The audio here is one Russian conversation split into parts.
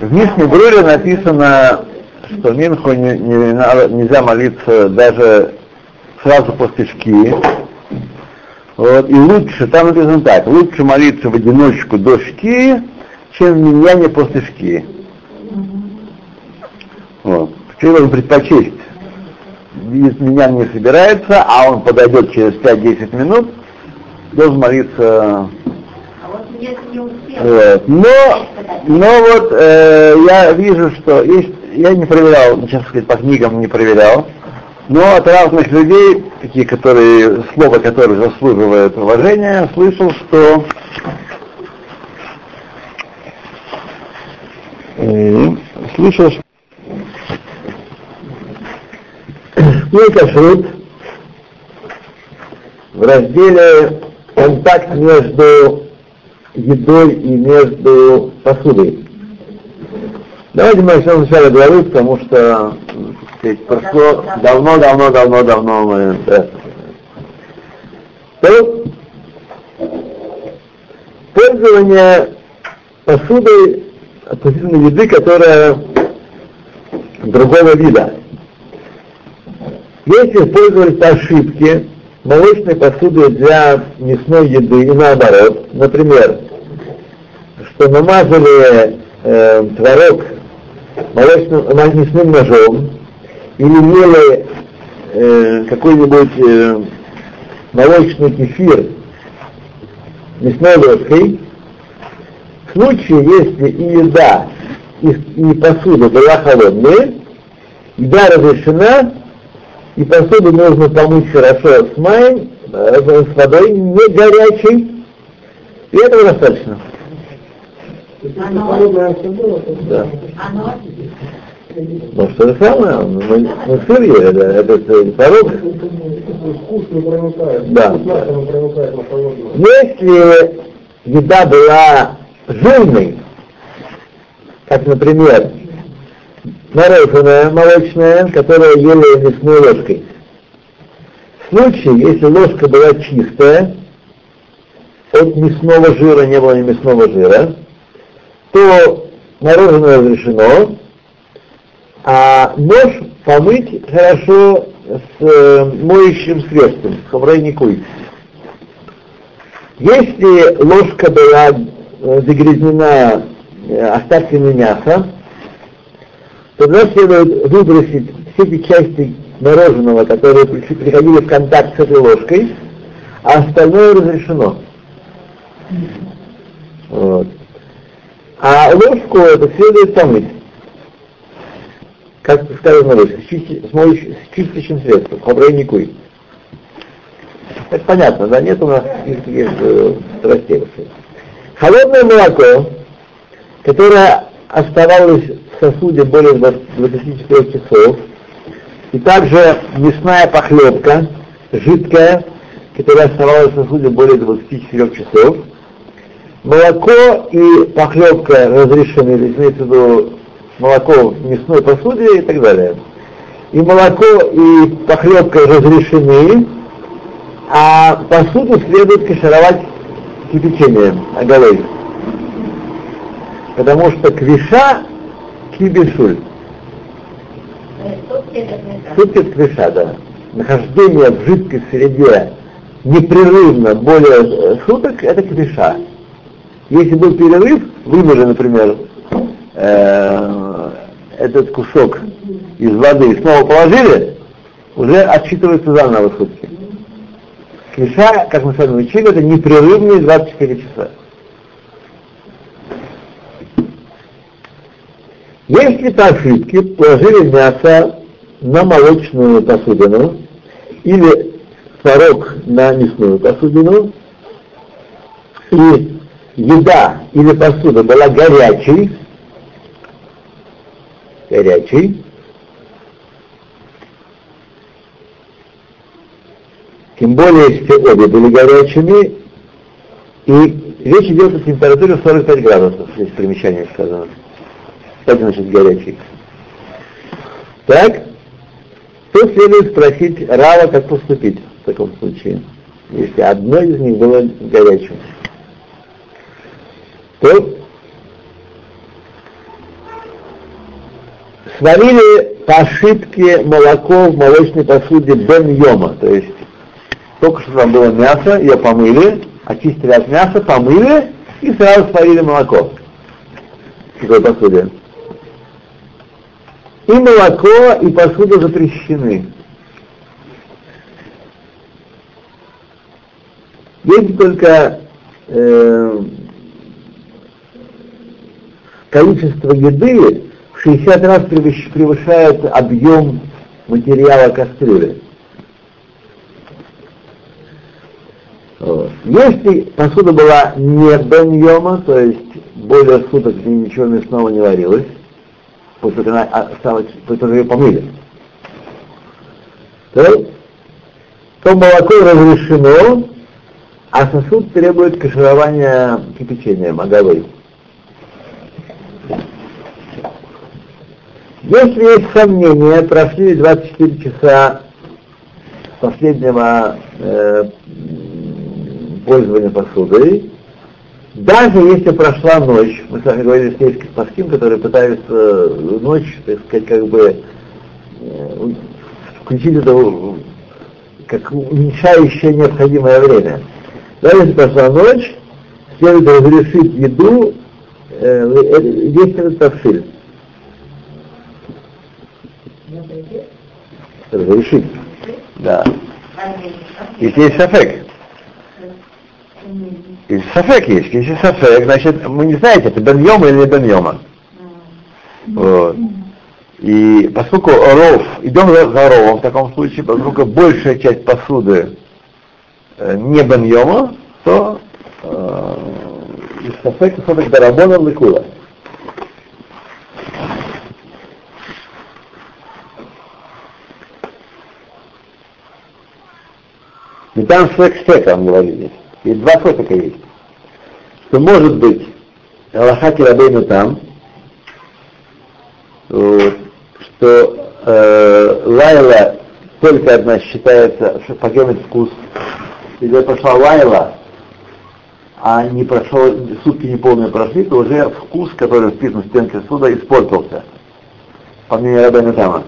В Мишне Бруре написано, что Минху не- не нельзя молиться даже сразу после шки. Вот, и лучше, там написано так, лучше молиться в одиночку до шки, чем в миньяне после шки. Вот. Почему должен предпочесть? Видит, меня не собирается, а он подойдет через 5-10 минут, должен молиться. А вот. Но, но вот э, я вижу, что есть, я не проверял, ну, честно сказать, по книгам не проверял, но от разных людей, такие, которые, слово которых заслуживает уважения, слышал, что э, слышал, что И кашрут в разделе контакт между едой и между посудой. Давайте мы начнем сначала главы, потому что сказать, прошло давно, давно, давно, давно мы, да. То, пользование посудой относительно еды, которая другого вида. Если использовались по ошибке молочной посуды для мясной еды и наоборот, например, что намазали э, творог молочным, ма- мясным ножом или ели э, какой-нибудь э, молочный кефир мясной ложкой, в случае, если и еда, и, и посуда была холодная, еда разрешена, и посуду нужно помыть хорошо с маем, э, с водой не горячей, и этого достаточно. оно, Да. оно, Ну, что же самое, мы, мы сыр ели, да, этот э, творог. Вкус не проникает. Да. Проникает на холодную. Если еда была жирной, как, например, мороженое молочное, которое ели мясной ложкой. В случае, если ложка была чистая, от мясного жира не было ни мясного жира, то мороженое разрешено, а нож помыть хорошо с э, моющим средством, с хамрейникуй. Если ложка была э, загрязнена э, остатками мяса, тогда следует выбросить все эти части мороженого, которые при- приходили в контакт с этой ложкой, а остальное разрешено. Вот. А ложку это следует помыть. Как сказано выше, с, чисти- с, с чистящим средством, хабрейникуй. Это понятно, да? Нет у нас никаких э, страстей. Холодное молоко, которое оставалось в сосуде более 20 24 часов, и также мясная похлебка, жидкая, которая оставалась в сосуде более 24 часов, молоко и похлебка разрешены, имеется в виду молоко в мясной посуде и так далее. И молоко и похлебка разрешены, а посуду следует кашировать кипячением оголой. Потому что квиша кибишуль. это квиша, да. Нахождение в жидкой среде непрерывно более э, суток, это квиша. Если был перерыв, вымыли, например, э, этот кусок из воды и снова положили, уже отсчитывается заново сутки. Квиша, как мы с вами учили, это непрерывные 24 часа. Если по ошибке положили мясо на молочную посудину или творог на мясную посудину, и еда или посуда была горячей, горячей, тем более, если обе были горячими, и речь идет о температуре 45 градусов, здесь примечание сказано. Что значит горячий? Так, то следует спросить Рава, как поступить в таком случае. если одно из них было горячим, то сварили по ошибке молоко в молочной посуде бен йома, то есть только что там было мясо, ее помыли, очистили от мяса, помыли и сразу сварили молоко в такой посуде. И молоко, и посуда запрещены. Если только э, количество еды в 60 раз превышает объем материала кастрюли. Если посуда была не беньома, то есть более суток ничего мясного не варилось, после того, как она осталась, после того, как ее помыли, то, то молоко разрешено, а сосуд требует каширования кипячения, маговой. Если есть сомнения, прошли 24 часа последнего э, пользования посудой, даже если прошла ночь, мы с вами говорили с сельским паским, которые пытаются э, ночь, так сказать, как бы э, включить это как уменьшающее необходимое время. Даже если прошла ночь, следует разрешить еду, э, есть этот тавшиль. Разрешить. Да. Если есть шафек. Если шафек есть, если шафек, значит, мы не знаете, это беньома или не беньома. Вот. И поскольку ров, идем за ровом в таком случае, поскольку большая часть посуды э, не беньома, то э, шафека соток дарабона лыкула. И там свек стеком говорили. И два сотока есть. Что может быть Аллахати Рабейну там, что э, Лайла только одна считается, что погибнет вкус. Если пошла Лайла, а не прошел, сутки неполные прошли, то уже вкус, который вписан в стенки суда, испортился. По мнению Рабейна Тама.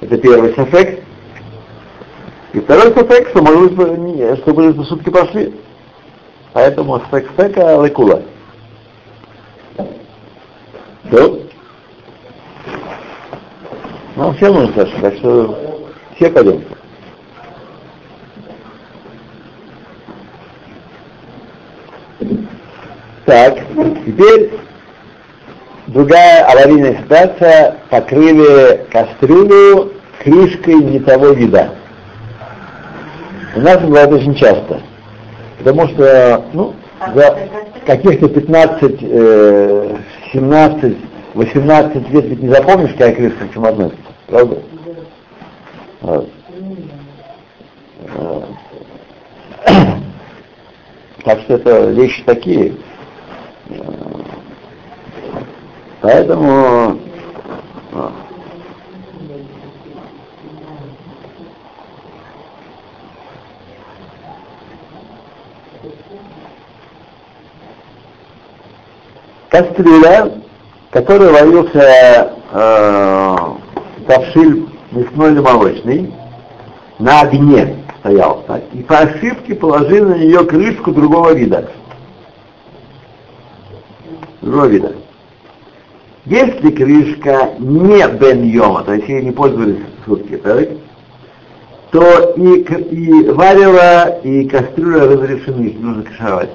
Это первый эффект. И второй сафек, что может быть, что были сутки прошли. Поэтому сфек сфека лекула. Все. Нам все нужно, Саша, так что все пойдем. Так, теперь другая аварийная ситуация. Покрыли кастрюлю крышкой не того вида. У нас бывает очень часто. Потому что, ну, за каких-то 15, э, 17, 18 лет ведь не запомнишь, какая крышка к чему относится. Правда? Вот. Так что это вещи такие. Поэтому в которой варился э, тавшиль мясной или молочный, на огне стоял, так, и по ошибке положили на нее крышку другого вида. Другого вида. Если крышка не бен-йома, то есть ей не пользовались сутки, так, то и, и варево, и кастрюля разрешены, нужно кашировать.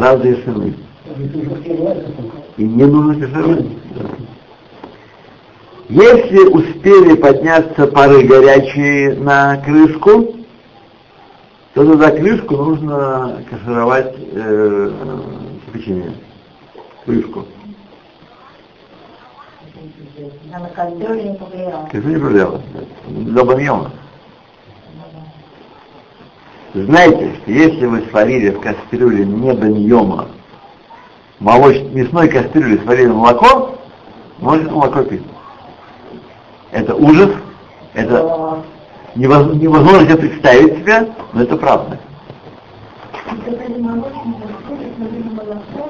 Разрешены. И не нужно кашировать. Если успели подняться пары горячие на крышку, то тогда крышку нужно кашировать э, печенье. Крышку. Она кастрюля не повлияла. Кастрюля не повлияла. Добавьем. Знаете, что если вы сварили в кастрюле не беньома, молоч... мясной кастрюле сварили молоко, можете молоко пить. Это ужас, это невоз- невозможно себе представить себе, но это правда.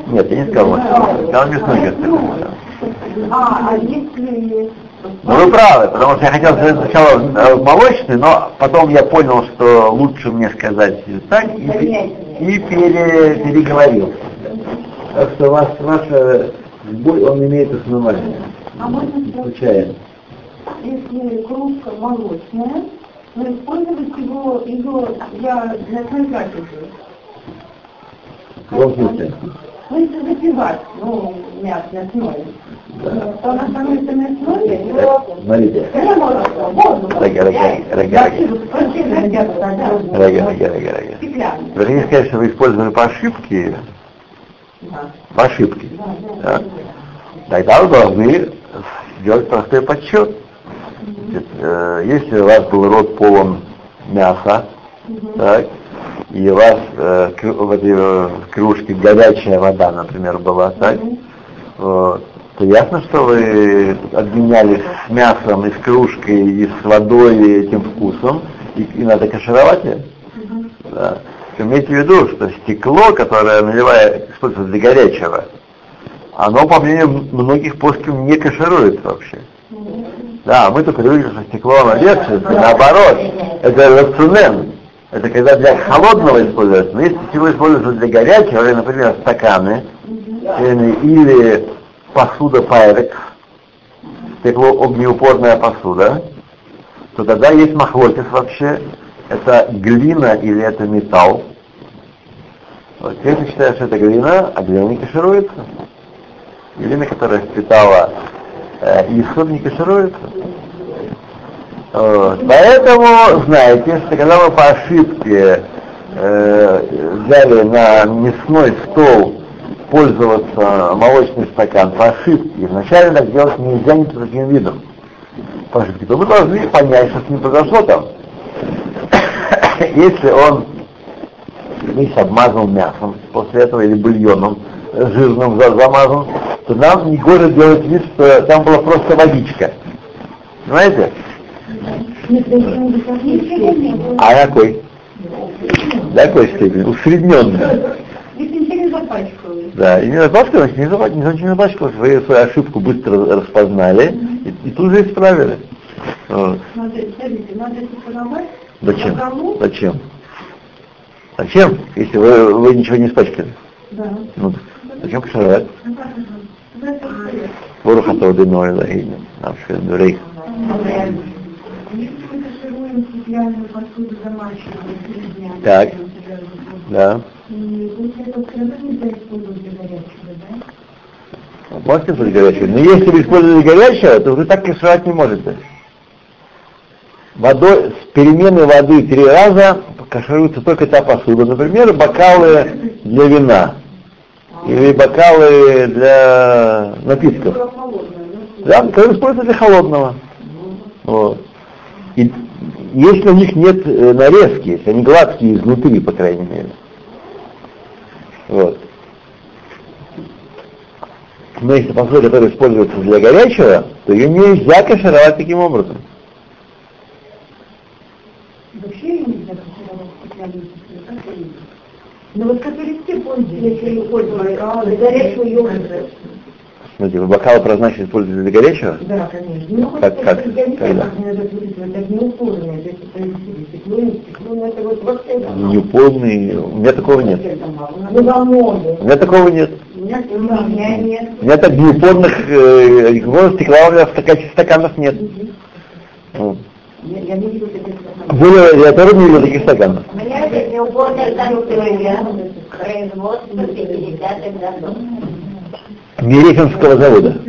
Нет, я не сказал молочное. Сказал мясной кастрюль. А, а если... Ну вы правы, потому что я хотел сказать сначала э, молочный, но потом я понял, что лучше мне сказать так, и, и пере- переговорил. Так что ваш, ваша бой, он имеет основание. А можно случайно. если кружка молочная, но использовать его, его для, для практики? В каком смысле? Ну, если запивать, ну, мясо мясное, то она становится мясной, его... Смотрите. Рага, рага. Рага, Рага, рага, рага, рага. Стеклянный. Вы хотите сказать, что вы использовали по ошибке? По ошибке. Да. Тогда вы должны сделать простой подсчет. Значит, э, Если у вас был рот полон мяса, так, и у вас э, крю- в этой э, кружке горячая вода, например, была, так, вот, то ясно, что вы обменялись с мясом и с кружкой, и с водой, и этим вкусом, и, и надо кашировать ее. Да. Имейте в виду, что стекло, которое наливает, используется для горячего, оно, по мнению многих плоским не кашируется вообще. Да, мы-то привыкли, что стекло оно легче, наоборот, это рацимен. Это когда для холодного используется. Но если стекло используется для горячего, например, стаканы, или, посуда пайрекс, стекло огнеупорная посуда, то тогда есть махлокис вообще, это глина или это металл. Вот если считаешь, что это глина, а глина не кашируется. Глина, которая впитала э, исход, не кашируется. Вот. Поэтому, знаете, что когда мы по ошибке э, взяли на мясной стол пользоваться молочный стакан по ошибке, вначале так делать нельзя ни под каким видом. По ошибке, то мы должны понять, что с ним произошло там. Если он весь обмазан мясом после этого или бульоном жирным за- замазан, то нам не гоже делать вид, что там была просто водичка. Понимаете? А какой? До какой степени? Усредненный. Да, и не запачкалось, не запачкалось, не, не запачкалось, вы свою ошибку быстро распознали и, и тут же исправили. Вот. Зачем? Зачем? Зачем, если вы, вы ничего не испачкали? Да. Ну, зачем кашировать? Да, это правильно. Ворохата одиной лагиня, наши дурей. Если мы кашируем стеклянную посуду три дня, Так. Да. И после этого все равно нельзя использовать для горячего, да? Можете использовать горячее? Но если вы используете горячее, то вы так кашировать не можете. Водой, с переменной воды три раза кашируется только та посуда. Например, бокалы для вина. Или бокалы для напитков. Да, которые используются для холодного. Вот. И если у них нет э, нарезки, если они гладкие изнутри, по крайней мере. Вот. Но если посуда, которая используется для горячего, то ее нельзя кашировать таким образом. Вообще ее нельзя кашировать? Ну вот которые все пользуются, если используют для горячего йогурта. Смотрите, вы бокалы прозначили использовать для горячего? Да, конечно. Ну, Как- хоть как? Когда? как мне надо выразить, так неупорное, то есть это действительно стекло, не стекло, но это вот вообще Не полный, у меня такого нет. Ну. У меня такого нет. У меня нет. У меня так неупорных э, никакого стекла у меня стаканов нет. Вот. Я, я не вижу таких стаканов. Более, я тоже не видел таких стаканов. У меня здесь неугодная конструкция производства 50-х годов. Мерехинского завода.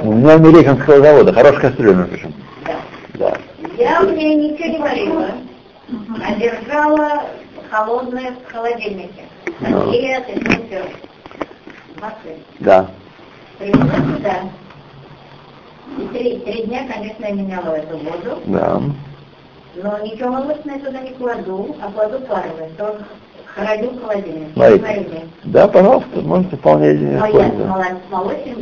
У меня Мерехинского завода. Хорошая кастрюля, прочим. Да. Да. Я в ней ничего не варила, а держала холодное в холодильнике. Ну. И все, все. Да. Привезла сюда. И три, три дня, конечно, я меняла эту воду. Да. Но ничего молочное туда не кладу, а кладу паровое. То Храню в холодильнике. Смотрите. Да, пожалуйста, можете вполне этим Но я использовать. с молочным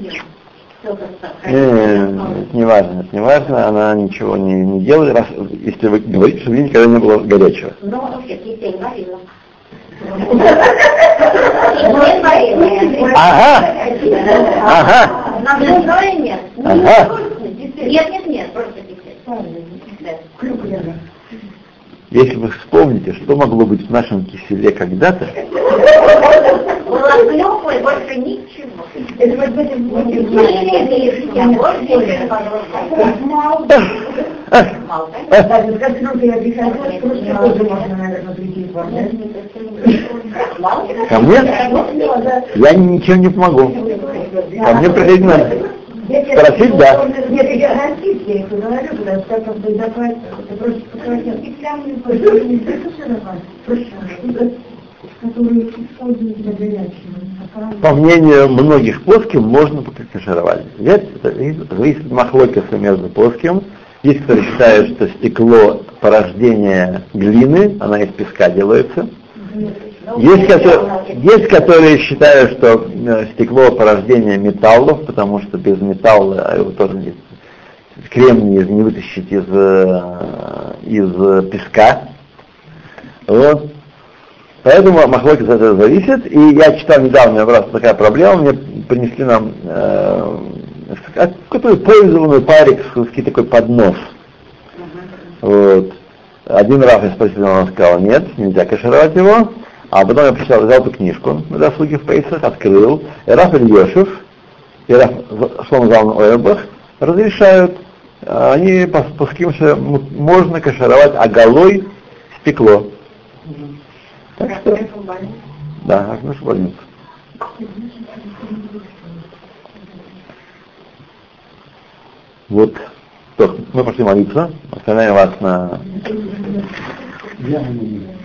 Не, не, это не важно, это не важно, она ничего не, не делает, раз, если вы говорите, что у нее никогда не было горячего. Ну, вообще, кисель варила. Ага, ага, На нет. ага. Нет, нет, нет, просто кисель. Если вы вспомните, что могло быть в нашем киселе когда-то, ко мне, я ничего не помогу. Ко мне приходить надо. Спросить, да. Нет, я гарантист, я их говорю, когда так как бы это просто показать специальную кожу, не просто которые используют для горячего. По мнению многих плоским, можно покашировать. Взять, зависит от махлокиса между плоским. Есть, которые считают, что стекло порождение глины, она из песка делается. Есть, которые, есть, которые считают, что э, стекло порождение металлов, потому что без металла а его тоже не, кремний не вытащить из, э, из песка. Вот. Поэтому Махлокис от этого зависит. И я читал недавно, у меня такая проблема, мне принесли нам э, какой-то пользованный парикский такой поднос. Вот. Один раз я спросил, он сказал, нет, нельзя кашировать его. А потом я прочитал, взял эту книжку на досуге в Пейсах, открыл. И Раф Ильешев, и Раф Шлом Ойербах разрешают, а они по пуским, что можно кашировать оголой стекло. Так что, да, как наша больница. Вот, то, мы пошли молиться, оставляем вас на Я не